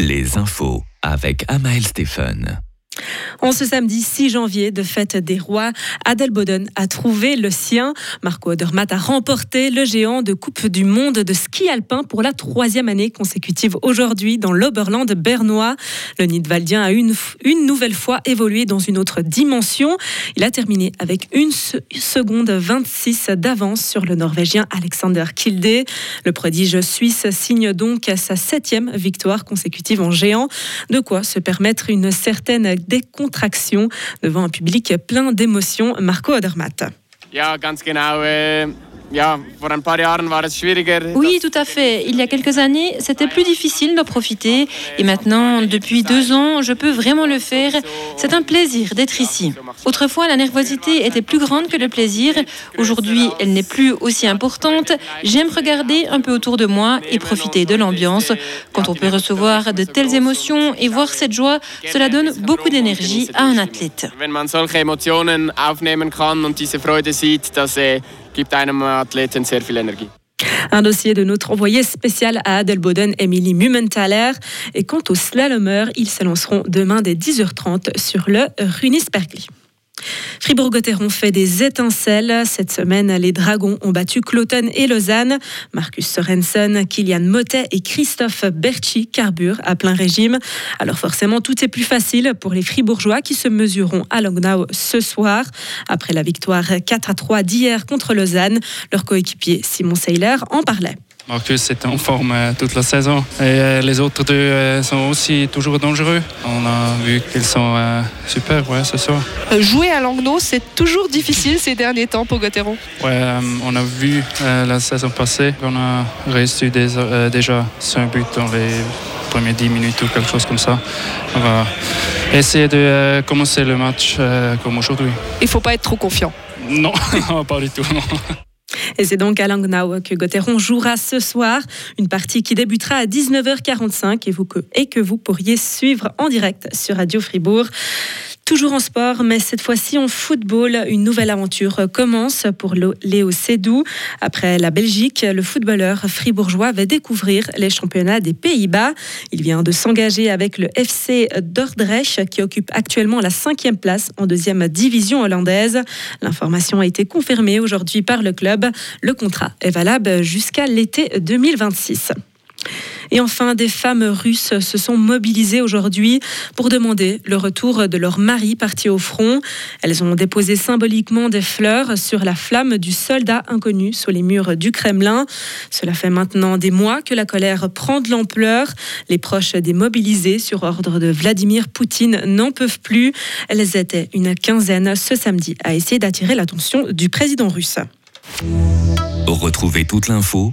Les infos avec Amael Stéphane. En ce samedi 6 janvier de fête des rois, Adelboden a trouvé le sien. Marco Odermatt a remporté le géant de Coupe du Monde de ski alpin pour la troisième année consécutive aujourd'hui dans l'Oberland bernois. Le Nidwaldien a une, une nouvelle fois évolué dans une autre dimension. Il a terminé avec une seconde 26 d'avance sur le Norvégien Alexander Kilde. Le prodige suisse signe donc sa septième victoire consécutive en géant, de quoi se permettre une certaine décontraction devant un public plein d'émotions. Marco Odermatt. Ja, ganz genau. Oui, tout à fait. Il y a quelques années, c'était plus difficile d'en profiter. Et maintenant, depuis deux ans, je peux vraiment le faire. C'est un plaisir d'être ici. Autrefois, la nervosité était plus grande que le plaisir. Aujourd'hui, elle n'est plus aussi importante. J'aime regarder un peu autour de moi et profiter de l'ambiance. Quand on peut recevoir de telles émotions et voir cette joie, cela donne beaucoup d'énergie à un athlète. Un dossier de notre envoyé spécial à Adelboden, Émilie Mumenthaler. Et quant aux slalomeurs, ils se lanceront demain dès 10h30 sur le Runispergli. Fribourg-Gotteron fait des étincelles. Cette semaine, les Dragons ont battu Cloton et Lausanne. Marcus Sorensen, Kylian Motet et Christophe Berchi carburent à plein régime. Alors forcément, tout est plus facile pour les Fribourgeois qui se mesureront à Langnau ce soir. Après la victoire 4 à 3 d'hier contre Lausanne, leur coéquipier Simon Seiler en parlait. Marcus est en forme euh, toute la saison et euh, les autres deux euh, sont aussi toujours dangereux. On a vu qu'ils sont super ouais, ce soir. Jouer à Langnau, c'est toujours difficile ces derniers temps pour Gauthieron. Ouais, on a vu la saison passée qu'on a réussi déjà 5 buts dans les premières 10 minutes ou quelque chose comme ça. On va essayer de commencer le match comme aujourd'hui. Il ne faut pas être trop confiant. Non, pas du tout. Et c'est donc à Langnau que Gauthieron jouera ce soir. Une partie qui débutera à 19h45 et, vous, et que vous pourriez suivre en direct sur Radio Fribourg. Toujours en sport, mais cette fois-ci en football, une nouvelle aventure commence pour Léo Sédou. Après la Belgique, le footballeur fribourgeois va découvrir les championnats des Pays-Bas. Il vient de s'engager avec le FC Dordrecht, qui occupe actuellement la cinquième place en deuxième division hollandaise. L'information a été confirmée aujourd'hui par le club. Le contrat est valable jusqu'à l'été 2026. Et enfin, des femmes russes se sont mobilisées aujourd'hui pour demander le retour de leur mari parti au front. Elles ont déposé symboliquement des fleurs sur la flamme du soldat inconnu sur les murs du Kremlin. Cela fait maintenant des mois que la colère prend de l'ampleur. Les proches des mobilisés sur ordre de Vladimir Poutine n'en peuvent plus. Elles étaient une quinzaine ce samedi à essayer d'attirer l'attention du président russe. Retrouvez toute l'info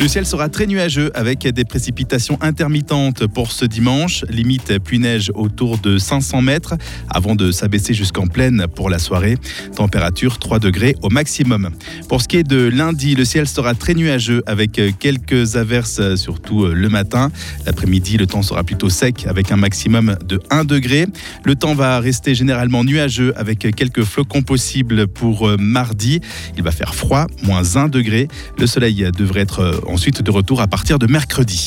Le ciel sera très nuageux avec des précipitations intermittentes pour ce dimanche. Limite pluie-neige autour de 500 mètres avant de s'abaisser jusqu'en pleine pour la soirée. Température 3 degrés au maximum. Pour ce qui est de lundi, le ciel sera très nuageux avec quelques averses surtout le matin. L'après-midi, le temps sera plutôt sec avec un maximum de 1 degré. Le temps va rester généralement nuageux avec quelques flocons possibles pour mardi. Il va faire froid, moins 1 degré. Le soleil devrait être ensuite de retour à partir de mercredi.